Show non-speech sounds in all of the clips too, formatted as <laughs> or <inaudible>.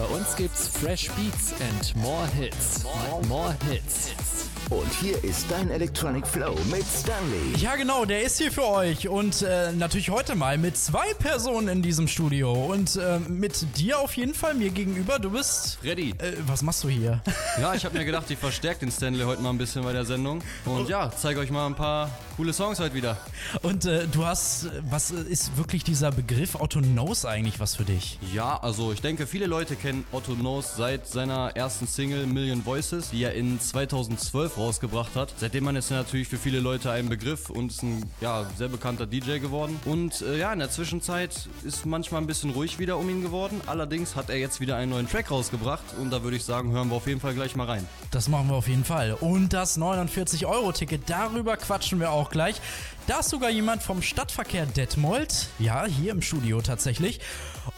Bei uns gibt's Fresh Beats and more Hits. More, more Hits. Und hier ist dein Electronic Flow mit Stanley. Ja, genau, der ist hier für euch. Und äh, natürlich heute mal mit zwei Personen in diesem Studio. Und äh, mit dir auf jeden Fall mir gegenüber. Du bist. Ready. Äh, was machst du hier? Ja, ich habe mir gedacht, ich verstärke den Stanley heute mal ein bisschen bei der Sendung. Und ja, zeige euch mal ein paar coole Songs heute wieder. Und äh, du hast. Was ist wirklich dieser Begriff Otto Knows eigentlich was für dich? Ja, also ich denke, viele Leute kennen Otto Knows seit seiner ersten Single Million Voices, die er in 2012 rausgebracht hat. Seitdem man ist er natürlich für viele Leute ein Begriff und ist ein ja, sehr bekannter DJ geworden. Und äh, ja, in der Zwischenzeit ist manchmal ein bisschen ruhig wieder um ihn geworden. Allerdings hat er jetzt wieder einen neuen Track rausgebracht und da würde ich sagen, hören wir auf jeden Fall gleich mal rein. Das machen wir auf jeden Fall. Und das 49-Euro-Ticket, darüber quatschen wir auch gleich. Da ist sogar jemand vom Stadtverkehr Detmold. Ja, hier im Studio tatsächlich.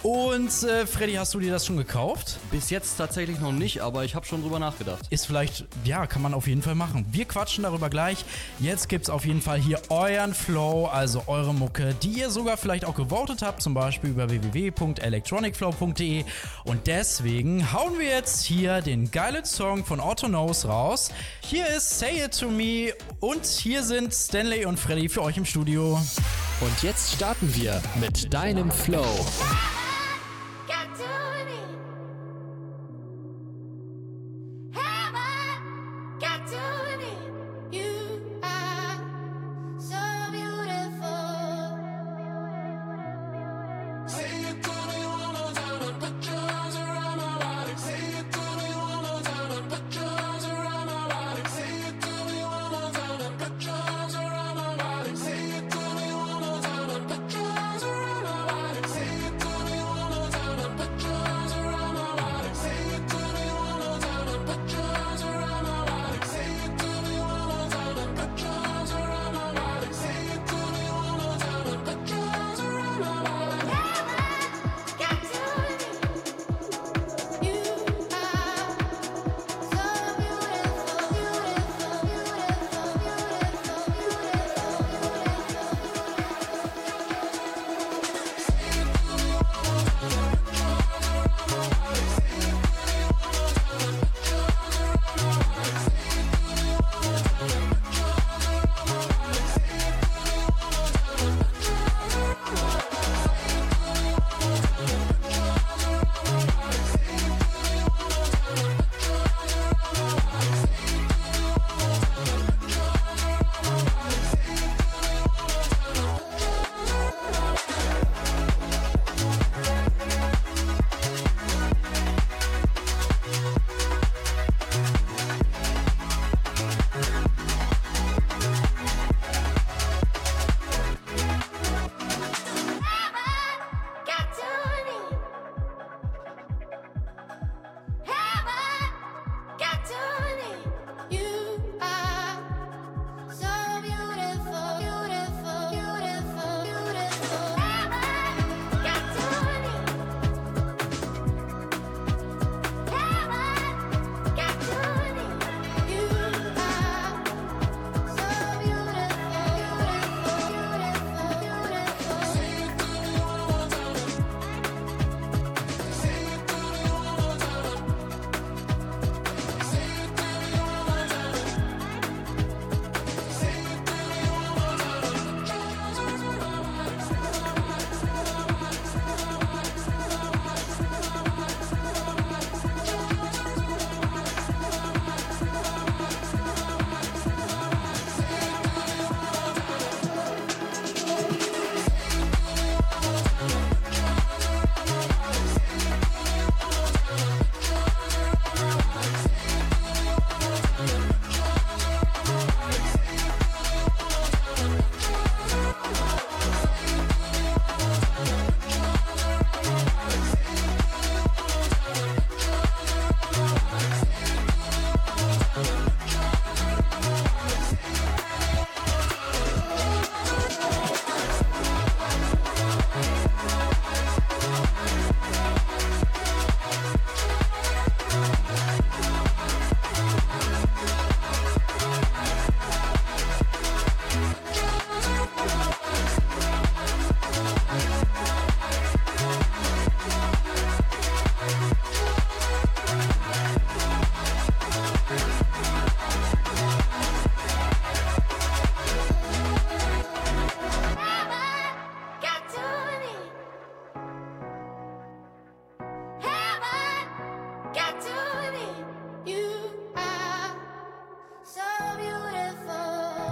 Und äh, Freddy, hast du dir das schon gekauft? Bis jetzt tatsächlich noch nicht, aber ich habe schon drüber nachgedacht. Ist vielleicht, ja, kann man auf jeden Fall machen. Wir quatschen darüber gleich. Jetzt gibt's auf jeden Fall hier euren Flow, also eure Mucke, die ihr sogar vielleicht auch gewotet habt, zum Beispiel über www.electronicflow.de. Und deswegen hauen wir jetzt hier den geilen Song von Otto Knows raus. Hier ist Say It To Me und hier sind Stanley und Freddy für euch im Studio. Und jetzt starten wir mit deinem Flow.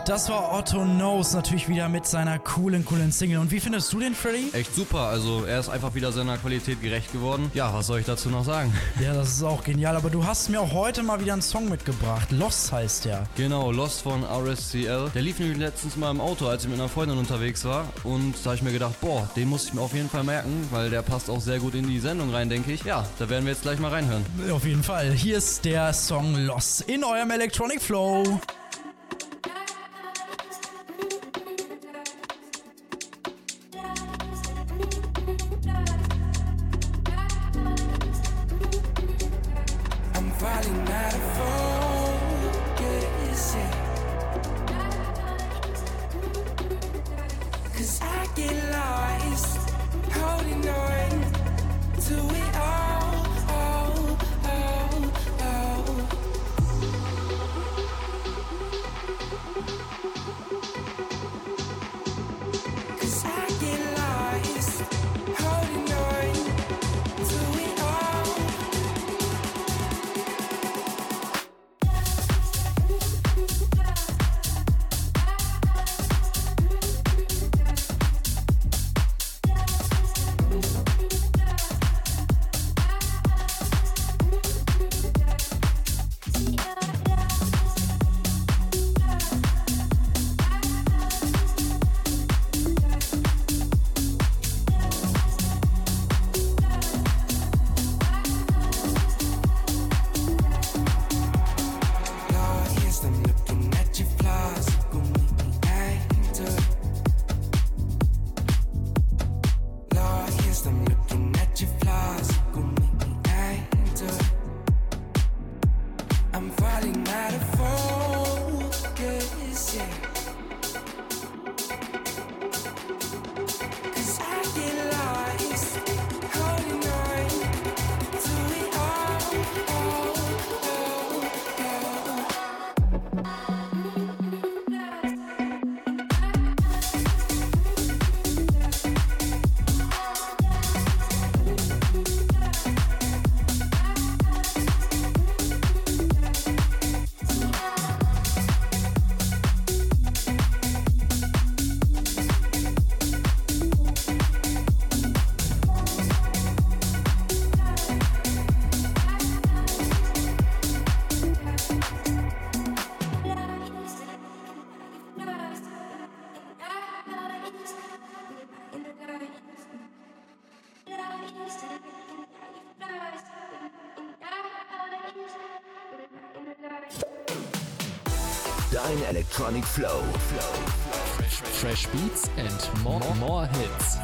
Das war Otto Knows natürlich wieder mit seiner coolen, coolen Single. Und wie findest du den, Freddy? Echt super, also er ist einfach wieder seiner Qualität gerecht geworden. Ja, was soll ich dazu noch sagen? <laughs> Ja, das ist auch genial. Aber du hast mir auch heute mal wieder einen Song mitgebracht. Lost heißt der. Genau, Lost von RSCL. Der lief nämlich letztens mal im Auto, als ich mit einer Freundin unterwegs war. Und da habe ich mir gedacht, boah, den muss ich mir auf jeden Fall merken, weil der passt auch sehr gut in die Sendung rein, denke ich. Ja, da werden wir jetzt gleich mal reinhören. Auf jeden Fall. Hier ist der Song Lost in eurem Electronic Flow. Dein Electronic Flow. Fresh beats and more, more hits.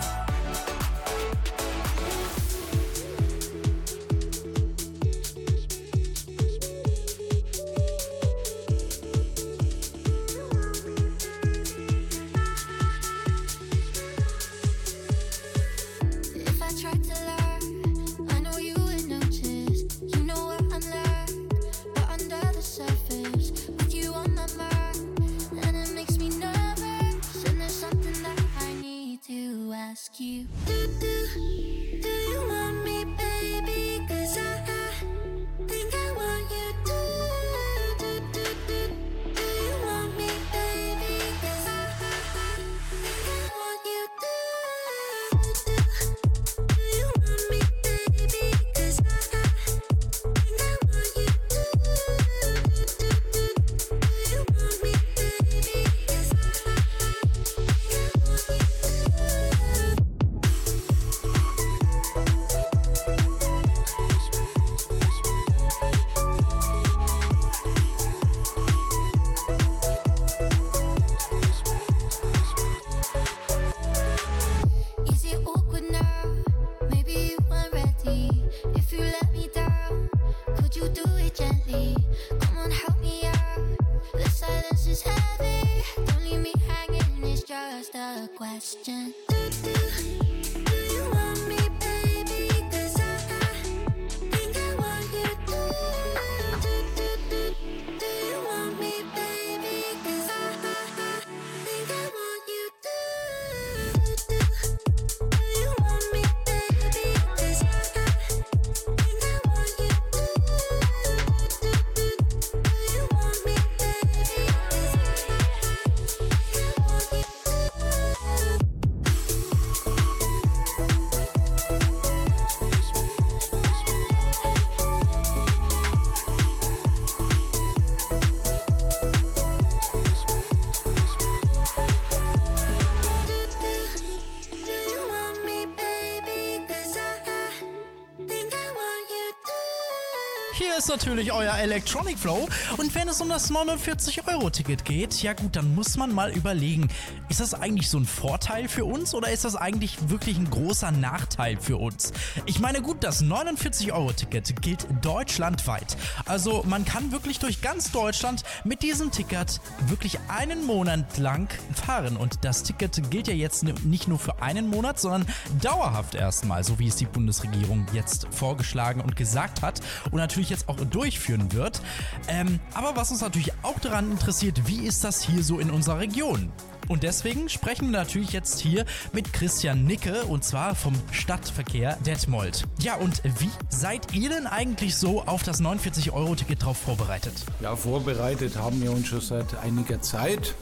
Ist natürlich euer Electronic Flow. Und wenn es um das 49-Euro-Ticket geht, ja gut, dann muss man mal überlegen, ist das eigentlich so ein Vorteil für uns oder ist das eigentlich wirklich ein großer Nachteil für uns? Ich meine, gut, das 49-Euro-Ticket gilt deutschlandweit. Also man kann wirklich durch ganz Deutschland mit diesem Ticket wirklich einen Monat lang fahren. Und das Ticket gilt ja jetzt nicht nur für einen Monat, sondern dauerhaft erstmal, so wie es die Bundesregierung jetzt vorgeschlagen und gesagt hat und natürlich jetzt auch durchführen wird. Ähm, aber was uns natürlich auch daran interessiert, wie ist das hier so in unserer Region? Und deswegen sprechen wir natürlich jetzt hier mit Christian Nicke und zwar vom Stadtverkehr Detmold. Ja, und wie seid ihr denn eigentlich so auf das 49-Euro-Ticket drauf vorbereitet? Ja, vorbereitet haben wir uns schon seit einiger Zeit.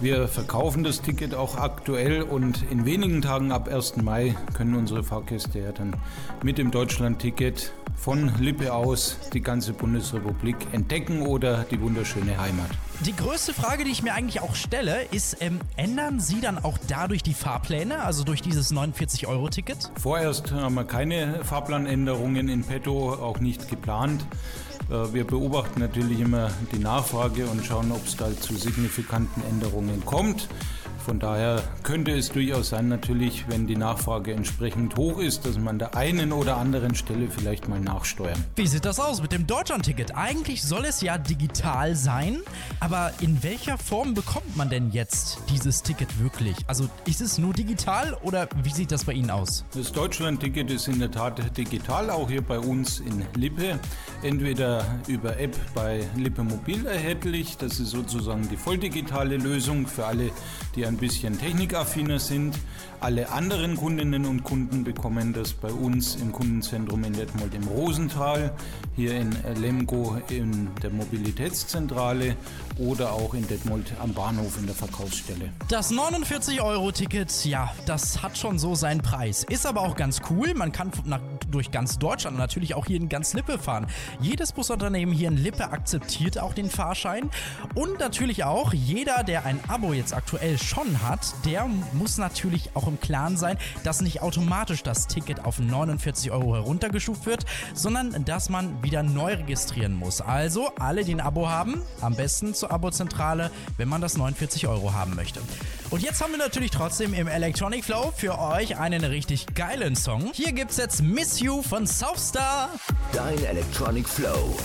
Wir verkaufen das Ticket auch aktuell und in wenigen Tagen ab 1. Mai können unsere Fahrgäste ja dann mit dem Deutschland-Ticket von Lippe aus die ganze Bundesrepublik entdecken oder die wunderschöne Heimat. Die größte Frage, die ich mir eigentlich auch stelle, ist, ähm, ändern Sie dann auch dadurch die Fahrpläne, also durch dieses 49-Euro-Ticket? Vorerst haben wir keine Fahrplanänderungen in petto, auch nicht geplant. Äh, Wir beobachten natürlich immer die Nachfrage und schauen, ob es da zu signifikanten Änderungen kommt. Von daher könnte es durchaus sein, natürlich, wenn die Nachfrage entsprechend hoch ist, dass man an der einen oder anderen Stelle vielleicht mal nachsteuern. Wie sieht das aus mit dem Deutschland-Ticket? Eigentlich soll es ja digital sein, aber in welcher Form bekommt man denn jetzt dieses Ticket wirklich? Also ist es nur digital oder wie sieht das bei Ihnen aus? Das Deutschland-Ticket ist in der Tat digital, auch hier bei uns in Lippe. Entweder über App bei Lippe Mobil erhältlich, das ist sozusagen die volldigitale Lösung für alle, die ein bisschen technikaffiner sind. Alle anderen Kundinnen und Kunden bekommen das bei uns im Kundenzentrum in Detmold im Rosental, hier in Lemgo in der Mobilitätszentrale oder auch in Detmold am Bahnhof in der Verkaufsstelle. Das 49-Euro-Ticket, ja, das hat schon so seinen Preis. Ist aber auch ganz cool. Man kann nach, durch ganz Deutschland und natürlich auch hier in ganz Lippe fahren. Jedes Busunternehmen hier in Lippe akzeptiert auch den Fahrschein. Und natürlich auch jeder, der ein Abo jetzt aktuell schon hat, der muss natürlich auch im Klaren sein, dass nicht automatisch das Ticket auf 49 Euro heruntergestuft wird, sondern dass man wieder neu registrieren muss. Also alle, die ein Abo haben, am besten zur Abozentrale, wenn man das 49 Euro haben möchte. Und jetzt haben wir natürlich trotzdem im Electronic Flow für euch einen richtig geilen Song. Hier gibt's jetzt Miss You von Southstar. Dein Electronic Flow.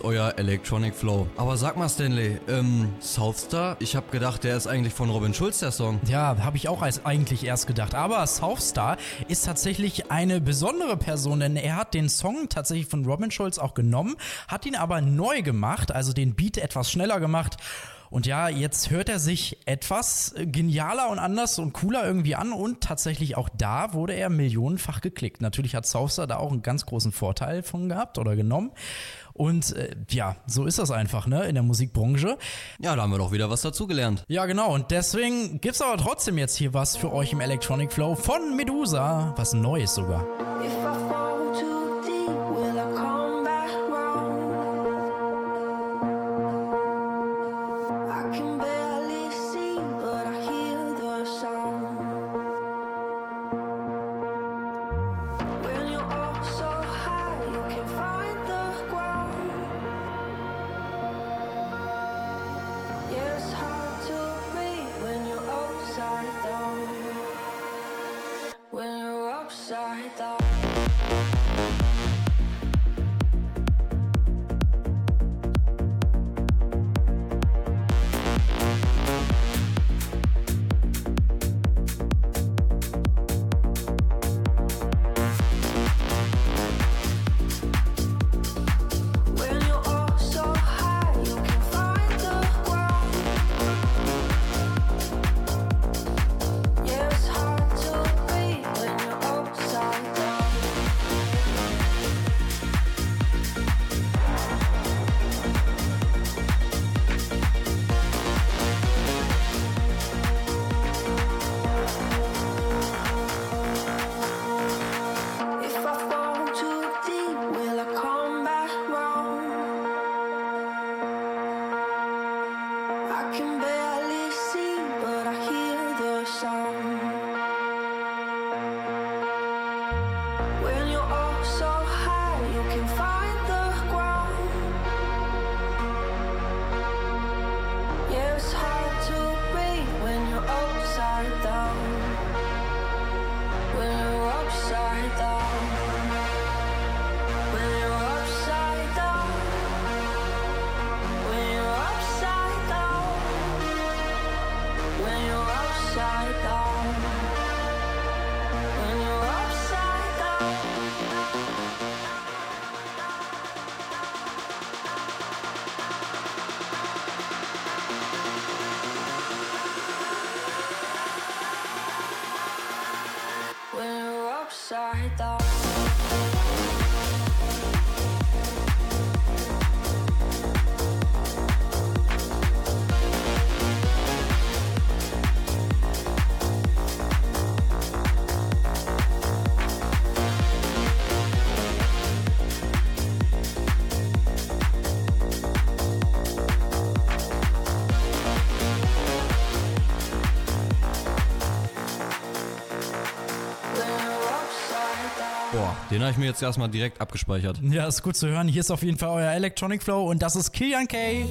Ist euer Electronic Flow. Aber sag mal, Stanley, ähm, Southstar? Ich hab gedacht, der ist eigentlich von Robin Schulz, der Song. Ja, habe ich auch als eigentlich erst gedacht. Aber Southstar ist tatsächlich eine besondere Person, denn er hat den Song tatsächlich von Robin Schulz auch genommen, hat ihn aber neu gemacht, also den Beat etwas schneller gemacht. Und ja, jetzt hört er sich etwas genialer und anders und cooler irgendwie an und tatsächlich auch da wurde er millionenfach geklickt. Natürlich hat Southstar da auch einen ganz großen Vorteil von gehabt oder genommen. Und äh, ja, so ist das einfach, ne, in der Musikbranche. Ja, da haben wir doch wieder was dazugelernt. Ja, genau. Und deswegen gibt's aber trotzdem jetzt hier was für euch im Electronic Flow von Medusa. Was Neues sogar. If mir jetzt erstmal direkt abgespeichert. Ja, ist gut zu hören. Hier ist auf jeden Fall euer Electronic Flow und das ist Kilian K.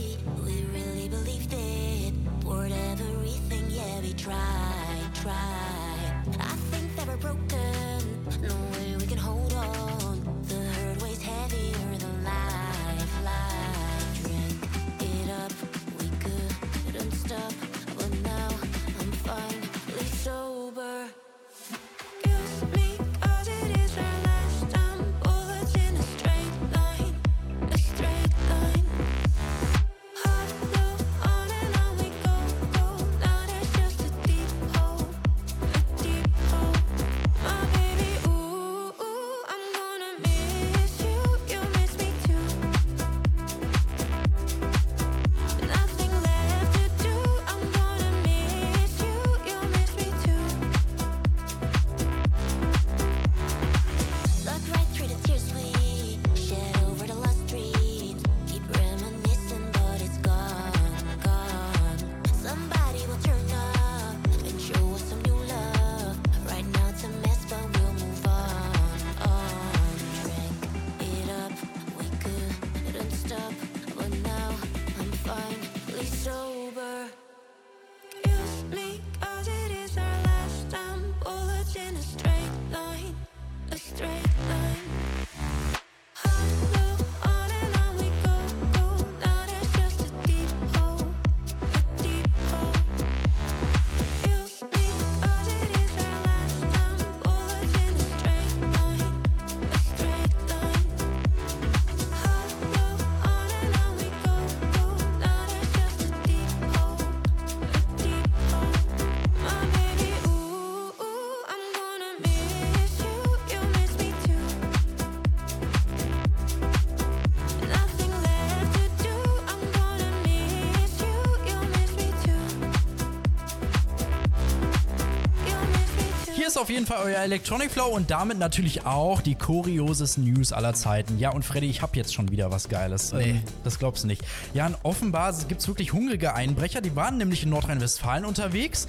auf jeden Fall euer Electronic Flow und damit natürlich auch die kuriosesten News aller Zeiten. Ja, und Freddy, ich habe jetzt schon wieder was Geiles. Ähm, das glaubst du nicht. Ja, und offenbar gibt es wirklich hungrige Einbrecher. Die waren nämlich in Nordrhein-Westfalen unterwegs.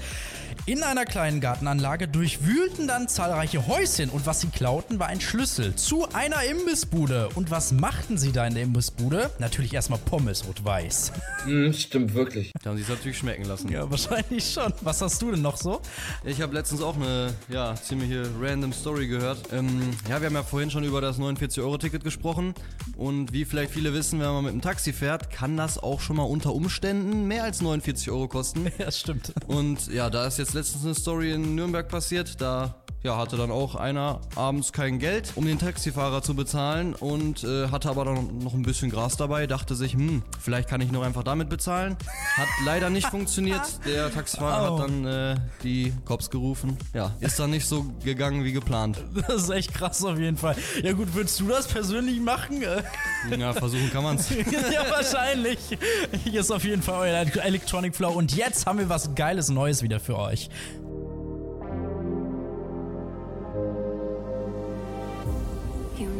In einer kleinen Gartenanlage durchwühlten dann zahlreiche Häuschen und was sie klauten, war ein Schlüssel zu einer Imbissbude. Und was machten sie da in der Imbissbude? Natürlich erstmal Pommes rot-weiß. Hm, <laughs> stimmt wirklich. Da haben sie es natürlich schmecken lassen. Ja, wahrscheinlich schon. Was hast du denn noch so? Ich habe letztens auch eine ja, ziemliche random Story gehört. Ähm, ja, wir haben ja vorhin schon über das 49-Euro-Ticket gesprochen. Und wie vielleicht viele wissen, wenn man mit dem Taxi fährt, kann das auch schon mal unter Umständen mehr als 49 Euro kosten. <laughs> Ja, stimmt. Und ja, da ist jetzt letztens eine Story in Nürnberg passiert. Da ja, hatte dann auch einer abends kein Geld, um den Taxifahrer zu bezahlen und äh, hatte aber dann noch ein bisschen Gras dabei. Dachte sich, hm, vielleicht kann ich noch einfach damit bezahlen. Hat leider nicht <laughs> funktioniert. Der Taxifahrer Oh. hat dann äh, die Cops gerufen. Ja, ist dann nicht so gegangen wie geplant. Das ist echt krass auf jeden Fall. Ja gut, würdest du das persönlich machen? Äh, Ja, versuchen kann man's. <laughs> ja, wahrscheinlich. Hier ist auf jeden Fall euer Electronic Flow und jetzt haben wir was Geiles Neues wieder für euch.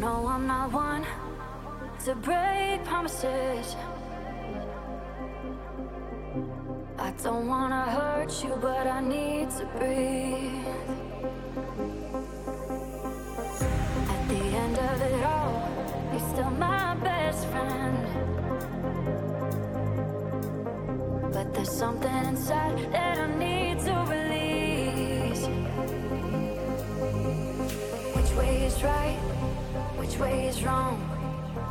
Know I'm not one to break promises. I don't wanna hurt you, but I need to breathe. At the end of it all, you're still my best friend. But there's something inside that I need to release. Which way is right? Which way is wrong?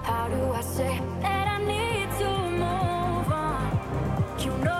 How do I say that I need to move on? You know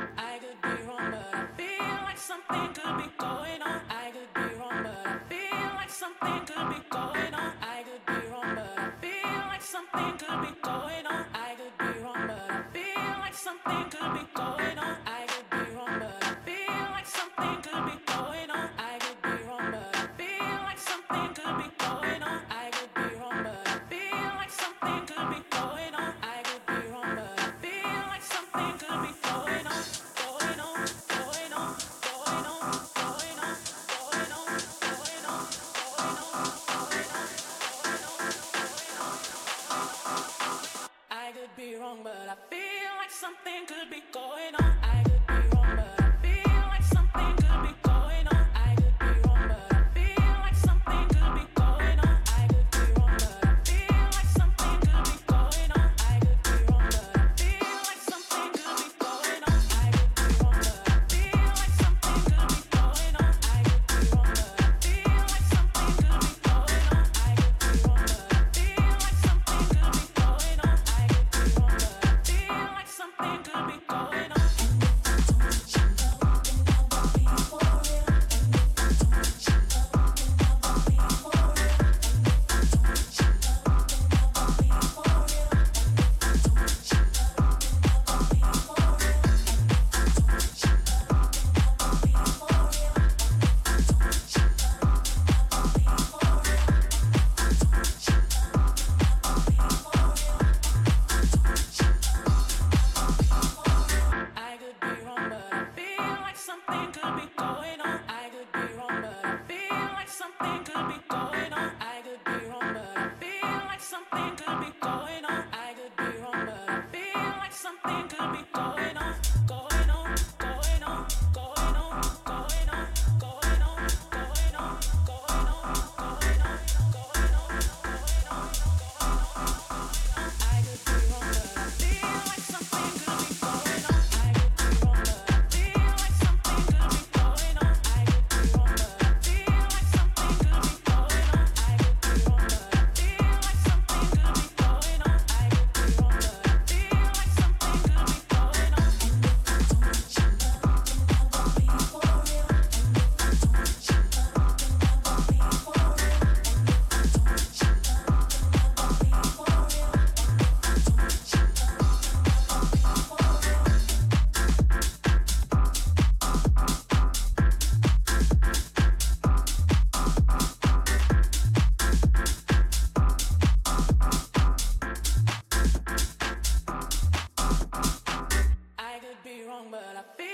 Could be.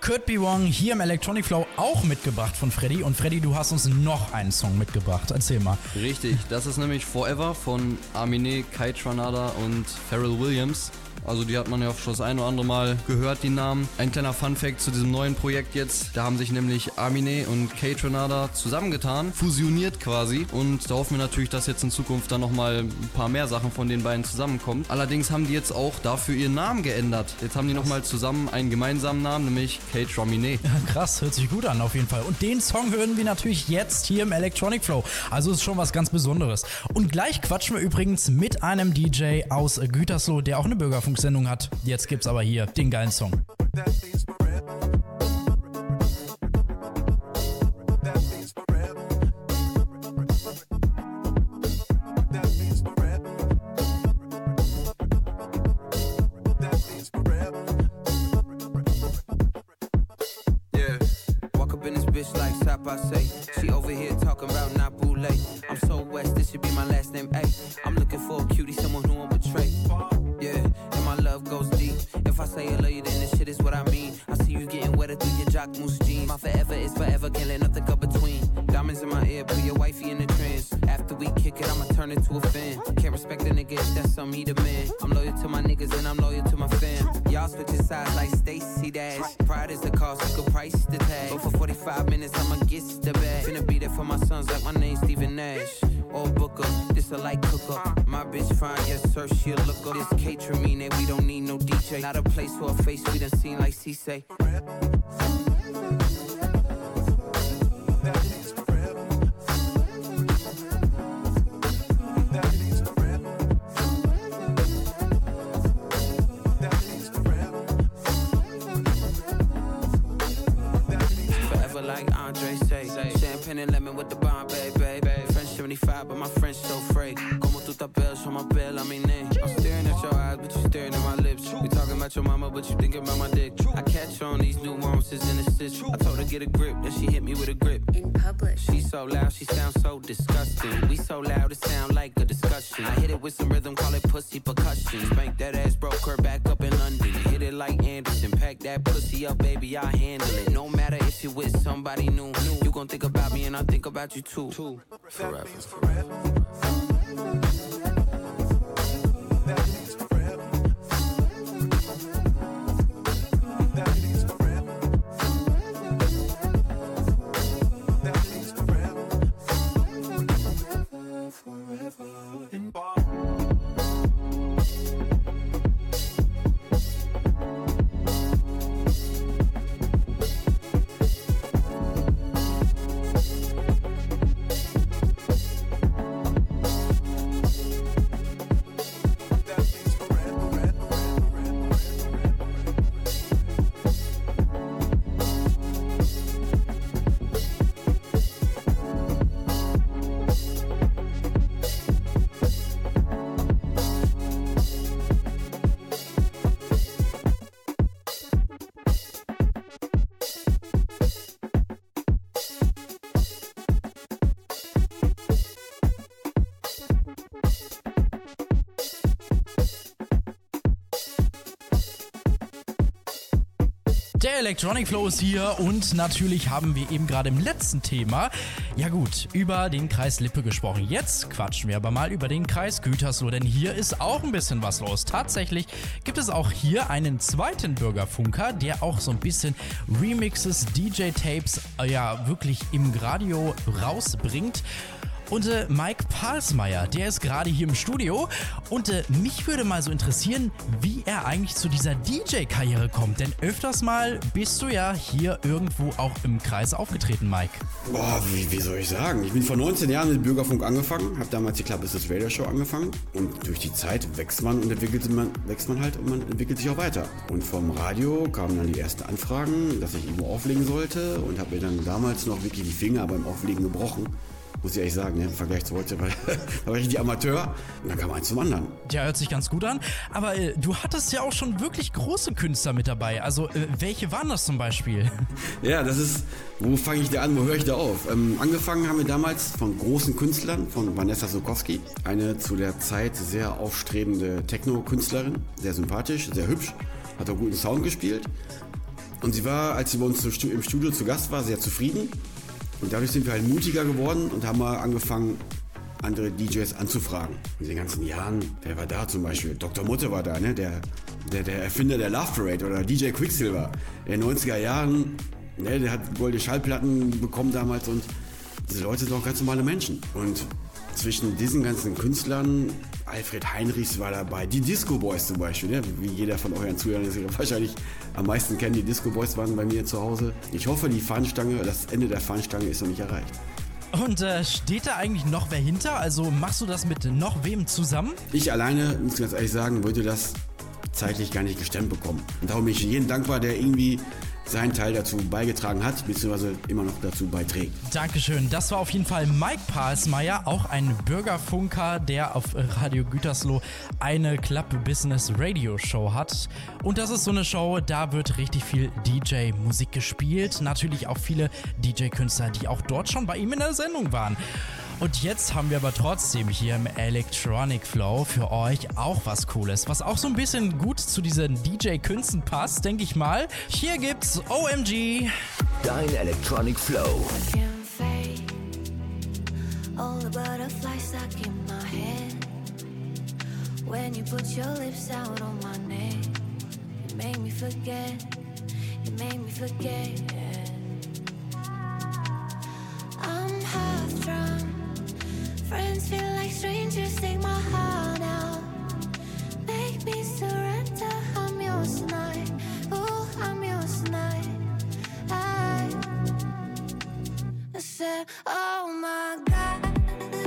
Could Be Wrong hier im Electronic Flow auch mitgebracht von Freddy. Und Freddy, du hast uns noch einen Song mitgebracht. Erzähl mal. Richtig, das ist nämlich Forever von Aminé, Kai Tranada und Pharrell Williams. Also die hat man ja auch schon das ein oder andere Mal gehört, die Namen. Ein kleiner Fun-Fact zu diesem neuen Projekt jetzt. Da haben sich nämlich Aminé und Kay Tranada zusammengetan, fusioniert quasi. Und da hoffen wir natürlich, dass jetzt in Zukunft dann nochmal ein paar mehr Sachen von den beiden zusammenkommt. Allerdings haben die jetzt auch dafür ihren Namen geändert. Jetzt haben die nochmal zusammen einen gemeinsamen Namen, nämlich Kay Traminé. Krass, hört sich gut an auf jeden Fall. Und den Song hören wir natürlich jetzt hier im Electronic Flow. Also ist schon was ganz Besonderes. Und gleich quatschen wir übrigens mit einem DJ aus Gütersloh, der auch eine Bürgerfunksendung hat. Jetzt gibt's aber hier den geilen Song. place for a face we done seen like she say And lemon with the bomb, babe, babe. French 75, but my French so fake. Como tú te pelas, on my bell, I mean about your mama, but you thinking about my dick. I catch on these nuances and assists. I told her get a grip, then she hit me with a grip. In public. She's so loud, she sounds so disgusting. We so loud, it sound like a discussion. I hit it with some rhythm, call it pussy percussion. Spank that ass, broke her back up in London. Hit it like Anderson, pack that pussy up, baby, I handle it. No matter if you with somebody new, you gon' think about me and I think about you too. Forever. Electronic Flow ist hier und natürlich haben wir eben gerade im letzten Thema, ja gut, über den Kreis Lippe gesprochen. Jetzt quatschen wir aber mal über den Kreis Gütersloh, denn hier ist auch ein bisschen was los. Tatsächlich gibt es auch hier einen zweiten Bürgerfunker, der auch so ein bisschen Remixes, DJ-Tapes, äh, ja wirklich im Radio rausbringt. Und äh, Mike Palsmeier, der ist gerade hier im Studio. Und äh, mich würde mal so interessieren, wie er eigentlich zu dieser DJ-Karriere kommt. Denn öfters mal bist du ja hier irgendwo auch im Kreis aufgetreten, Mike. Boah, wie, wie soll ich sagen? Ich bin vor 19 Jahren mit Bürgerfunk angefangen, habe damals die Club Business Radio Show angefangen und durch die Zeit wächst man und entwickelt man, wächst man halt und man entwickelt sich auch weiter. Und vom Radio kamen dann die ersten Anfragen, dass ich irgendwo auflegen sollte und habe mir dann damals noch wirklich die Finger beim Auflegen gebrochen. Muss ich ehrlich sagen, ne? im Vergleich zu heute war, da <laughs> war ich die Amateur und dann kam eins zum anderen. Ja, hört sich ganz gut an. Aber äh, du hattest ja auch schon wirklich große Künstler mit dabei. Also, äh, welche waren das zum Beispiel? <laughs> Ja, das ist, wo fange ich da an, wo höre ich da auf? Ähm, angefangen haben wir damals von großen Künstlern, von Vanessa Sokowski, eine zu der Zeit sehr aufstrebende Techno-Künstlerin, sehr sympathisch, sehr hübsch. hat auch guten Sound gespielt. Und sie war, als sie bei uns im Studio zu Gast war, sehr zufrieden. Und dadurch sind wir halt mutiger geworden und haben mal angefangen, andere DJs anzufragen. In den ganzen Jahren, wer war da zum Beispiel? Dr. Mutte war da, ne? Der, der, der Erfinder der Love Parade oder DJ Quicksilver. In den 90er Jahren, ne? der hat goldene Schallplatten bekommen damals und diese Leute sind auch ganz normale Menschen. Und zwischen diesen ganzen Künstlern, Alfred Heinrichs war dabei, die Disco Boys zum Beispiel, ne? wie jeder von euren Zuhörern das wahrscheinlich am meisten kennt, die Disco Boys waren bei mir zu Hause. Ich hoffe, die Fahnenstange, das Ende der Fahnenstange ist noch nicht erreicht. Und äh, steht da eigentlich noch wer hinter? Also machst du das mit noch wem zusammen? Ich alleine, muss ich ganz ehrlich sagen, würde das zeitlich gar nicht gestemmt bekommen. Und darum bin ich jedem dankbar, der irgendwie seinen Teil dazu beigetragen hat, beziehungsweise immer noch dazu beiträgt. Dankeschön. Das war auf jeden Fall Mike Palsmeier, auch ein Bürgerfunker, der auf Radio Gütersloh eine Club Business Radio Show hat. Und das ist so eine Show, da wird richtig viel DJ-Musik gespielt. Natürlich auch viele DJ-Künstler, die auch dort schon bei ihm in der Sendung waren. Und jetzt haben wir aber trotzdem hier im Electronic Flow für euch auch was Cooles, was auch so ein bisschen gut zu diesen DJ-Künsten passt, denke ich mal. Hier gibt's OMG. Dein Electronic Flow. all the butterflies stuck in my head. When you put your lips out on my neck, it made me forget, it made me forget. I'm half drunk. Friends feel like strangers, take my heart out. Make me surrender, I'm yours tonight. Oh, I'm yours tonight. I said, Oh my God.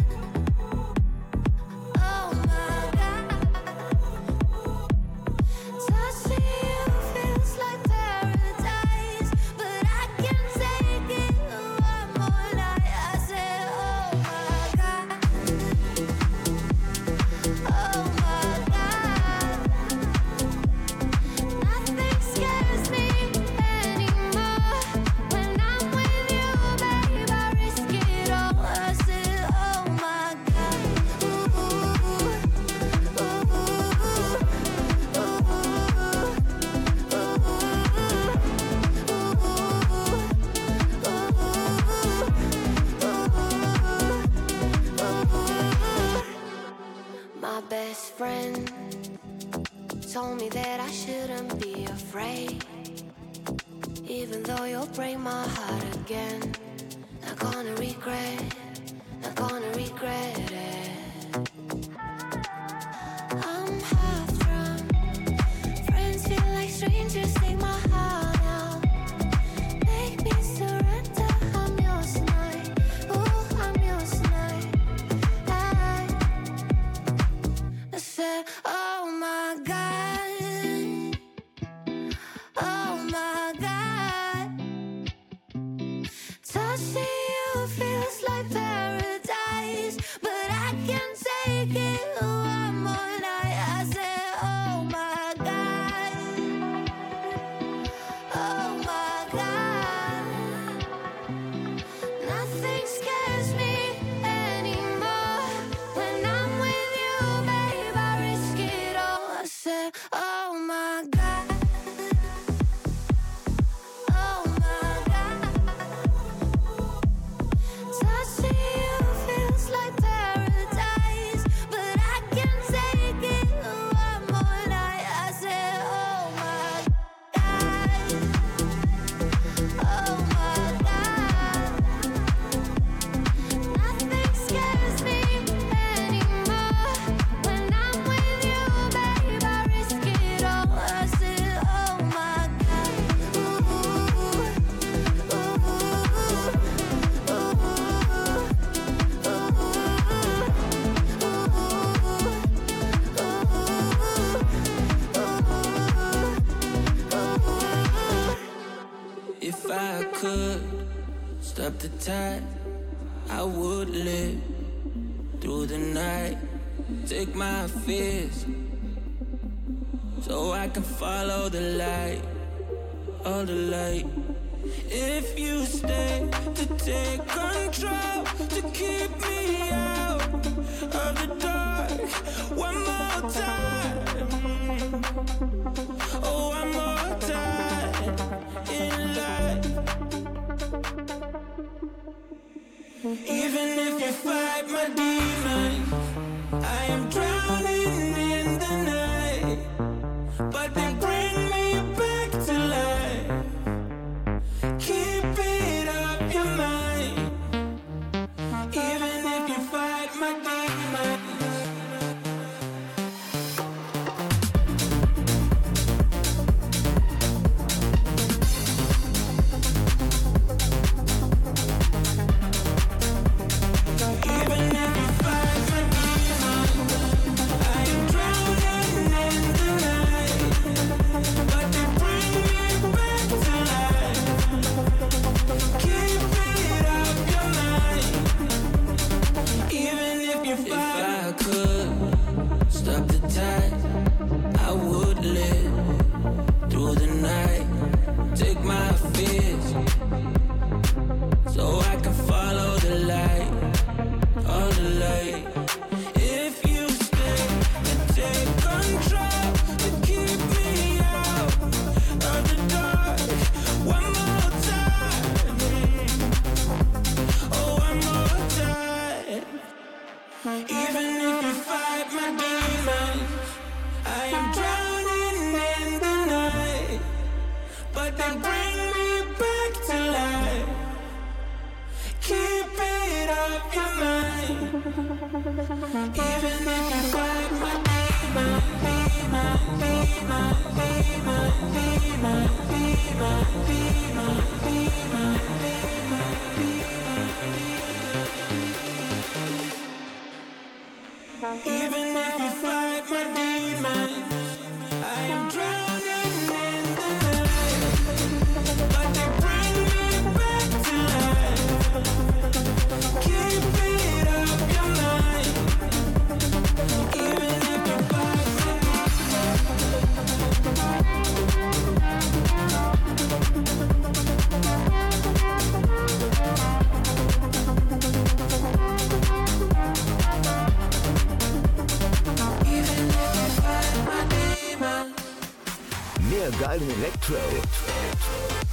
Electro.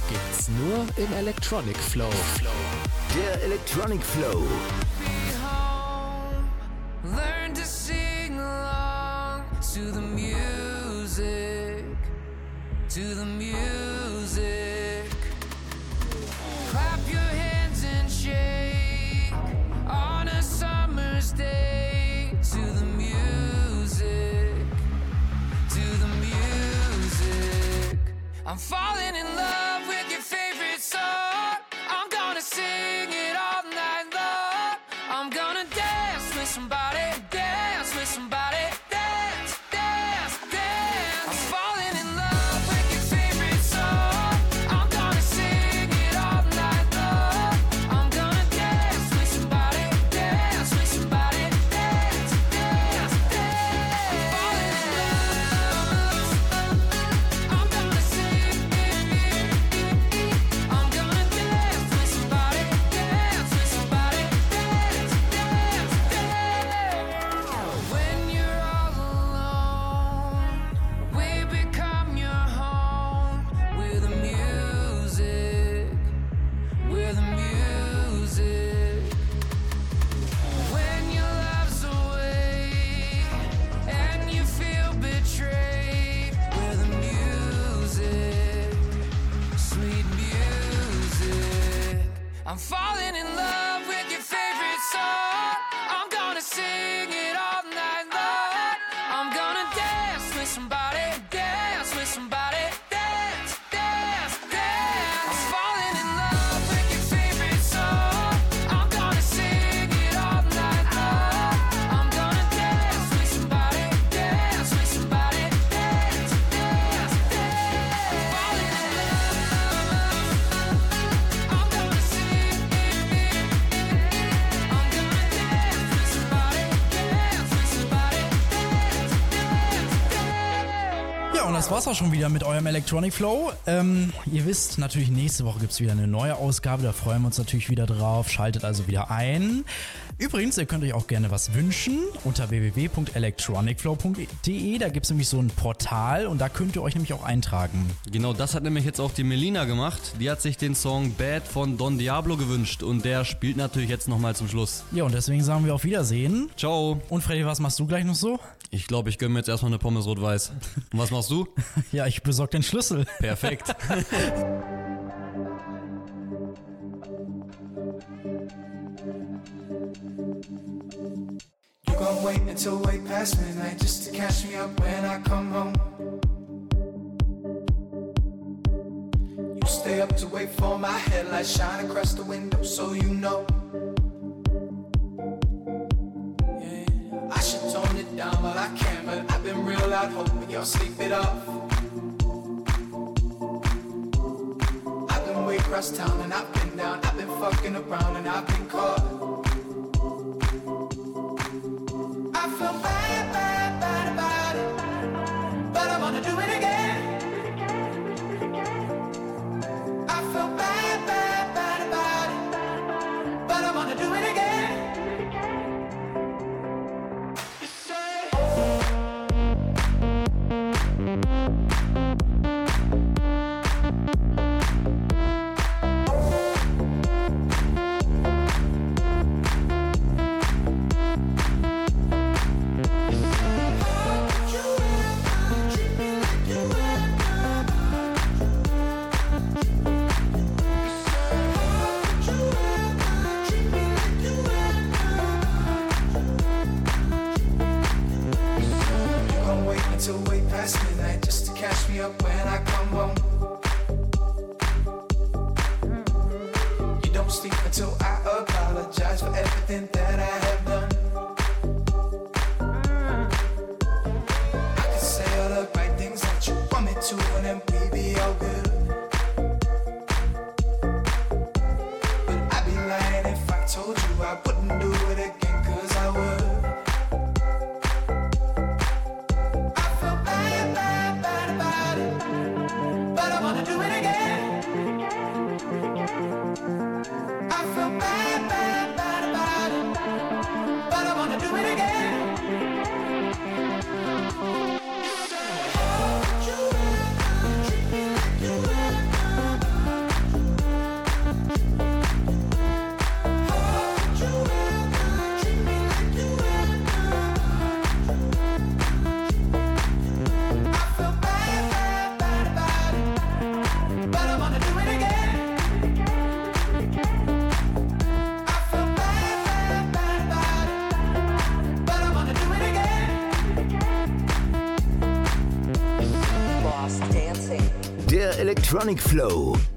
Gibt's nur im Electronic Flow. Der Electronic Flow. fun. War's auch schon wieder mit eurem Electronic Flow. Ähm, ihr wisst natürlich, nächste Woche gibt's wieder eine neue Ausgabe. Da freuen wir uns natürlich wieder drauf. Schaltet also wieder ein. Übrigens, ihr könnt euch auch gerne was wünschen unter www.electronicflow.de. Da gibt's nämlich so ein Portal und da könnt ihr euch nämlich auch eintragen. Genau, das hat nämlich jetzt auch die Melina gemacht. Die hat sich den Song Bad von Don Diablo gewünscht und der spielt natürlich jetzt nochmal zum Schluss. Ja, und deswegen sagen wir auf Wiedersehen. Ciao. Und Freddy, was machst du gleich noch so? Ich glaube, ich gönne mir jetzt erstmal eine Pommes rot-weiß. Und was machst du? <laughs> Ja, ich besorg den Schlüssel. Perfekt. You gon' wait until way past midnight just to catch me up when I come home. You stay up to wait for my headlights shine across the window so you know. But I can't. But I've been real out hoping y'all sleep it off. I've been way across town and I've been down. I've been fucking around and I've been caught. Electronic Flow.